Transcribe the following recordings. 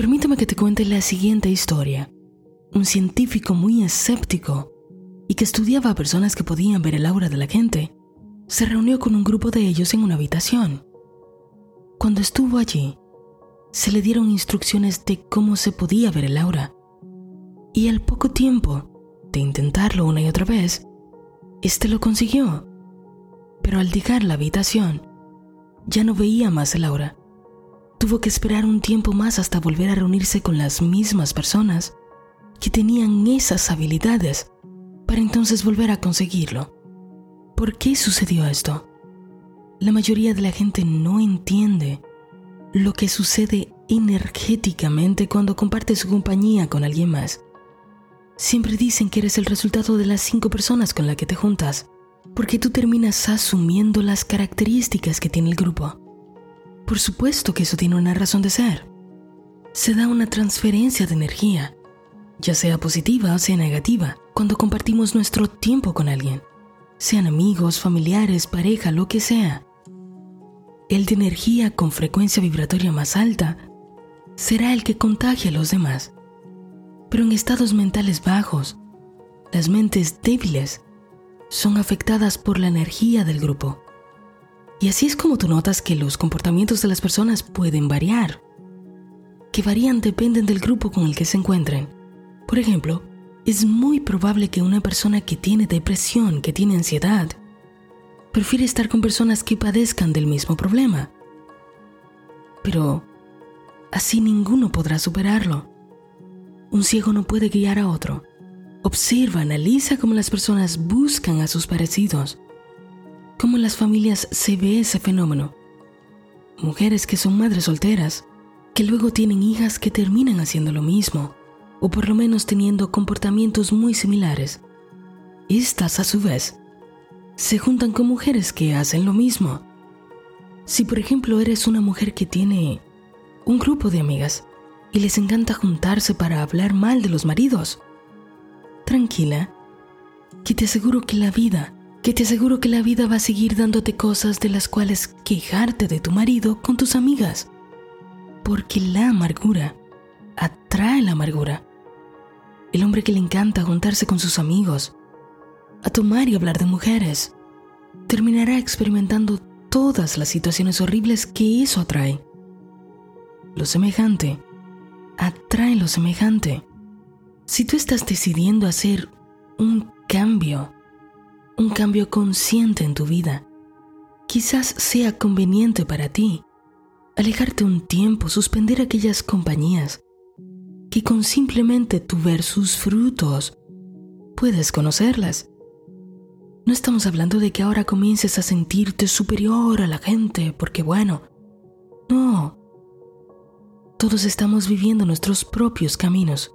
Permítame que te cuente la siguiente historia. Un científico muy escéptico y que estudiaba a personas que podían ver el aura de la gente, se reunió con un grupo de ellos en una habitación. Cuando estuvo allí, se le dieron instrucciones de cómo se podía ver el aura. Y al poco tiempo de intentarlo una y otra vez, este lo consiguió. Pero al llegar a la habitación, ya no veía más el aura. Tuvo que esperar un tiempo más hasta volver a reunirse con las mismas personas que tenían esas habilidades para entonces volver a conseguirlo. ¿Por qué sucedió esto? La mayoría de la gente no entiende lo que sucede energéticamente cuando comparte su compañía con alguien más. Siempre dicen que eres el resultado de las cinco personas con las que te juntas, porque tú terminas asumiendo las características que tiene el grupo. Por supuesto que eso tiene una razón de ser. Se da una transferencia de energía, ya sea positiva o sea negativa, cuando compartimos nuestro tiempo con alguien sean amigos, familiares, pareja, lo que sea. El de energía con frecuencia vibratoria más alta será el que contagia a los demás. Pero en estados mentales bajos, las mentes débiles son afectadas por la energía del grupo. Y así es como tú notas que los comportamientos de las personas pueden variar. Que varían dependen del grupo con el que se encuentren. Por ejemplo, es muy probable que una persona que tiene depresión, que tiene ansiedad, prefiere estar con personas que padezcan del mismo problema. Pero así ninguno podrá superarlo. Un ciego no puede guiar a otro. Observa, analiza cómo las personas buscan a sus parecidos, cómo en las familias se ve ese fenómeno. Mujeres que son madres solteras, que luego tienen hijas que terminan haciendo lo mismo o por lo menos teniendo comportamientos muy similares. Estas, a su vez, se juntan con mujeres que hacen lo mismo. Si por ejemplo eres una mujer que tiene un grupo de amigas y les encanta juntarse para hablar mal de los maridos, tranquila, que te aseguro que la vida, que te aseguro que la vida va a seguir dándote cosas de las cuales quejarte de tu marido con tus amigas, porque la amargura atrae la amargura el hombre que le encanta juntarse con sus amigos, a tomar y hablar de mujeres, terminará experimentando todas las situaciones horribles que eso atrae. Lo semejante atrae lo semejante. Si tú estás decidiendo hacer un cambio, un cambio consciente en tu vida, quizás sea conveniente para ti alejarte un tiempo, suspender aquellas compañías que con simplemente tu ver sus frutos puedes conocerlas. No estamos hablando de que ahora comiences a sentirte superior a la gente, porque bueno, no. Todos estamos viviendo nuestros propios caminos.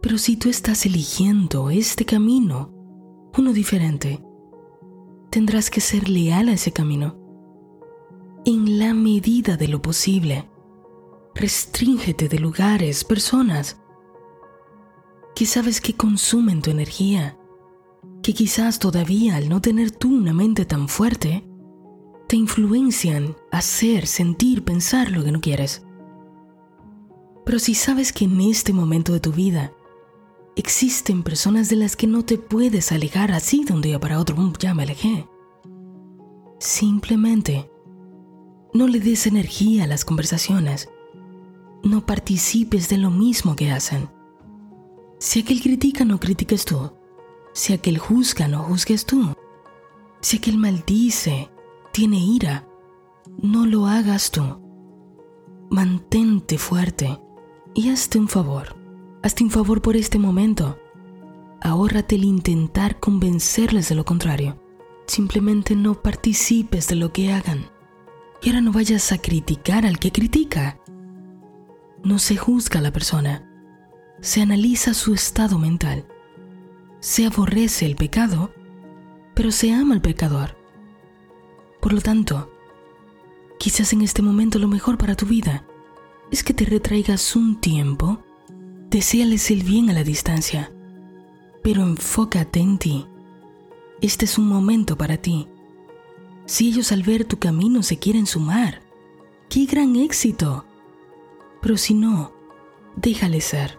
Pero si tú estás eligiendo este camino, uno diferente, tendrás que ser leal a ese camino, en la medida de lo posible. Restríngete de lugares, personas que sabes que consumen tu energía, que quizás todavía al no tener tú una mente tan fuerte, te influencian a hacer, sentir, pensar lo que no quieres. Pero si sabes que en este momento de tu vida existen personas de las que no te puedes alejar así de un día para otro, ya me alejé. Simplemente no le des energía a las conversaciones no participes de lo mismo que hacen. Si aquel critica, no critiques tú. Si aquel juzga, no juzgues tú. Si aquel maldice, tiene ira, no lo hagas tú. Mantente fuerte y hazte un favor. Hazte un favor por este momento. Ahórrate el intentar convencerles de lo contrario. Simplemente no participes de lo que hagan. Y ahora no vayas a criticar al que critica no se juzga a la persona, se analiza su estado mental, se aborrece el pecado, pero se ama al pecador. Por lo tanto, quizás en este momento lo mejor para tu vida es que te retraigas un tiempo, deseales el bien a la distancia, pero enfócate en ti. Este es un momento para ti. Si ellos al ver tu camino se quieren sumar, ¡qué gran éxito! Pero si no, déjale ser.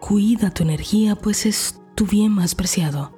Cuida tu energía, pues es tu bien más preciado.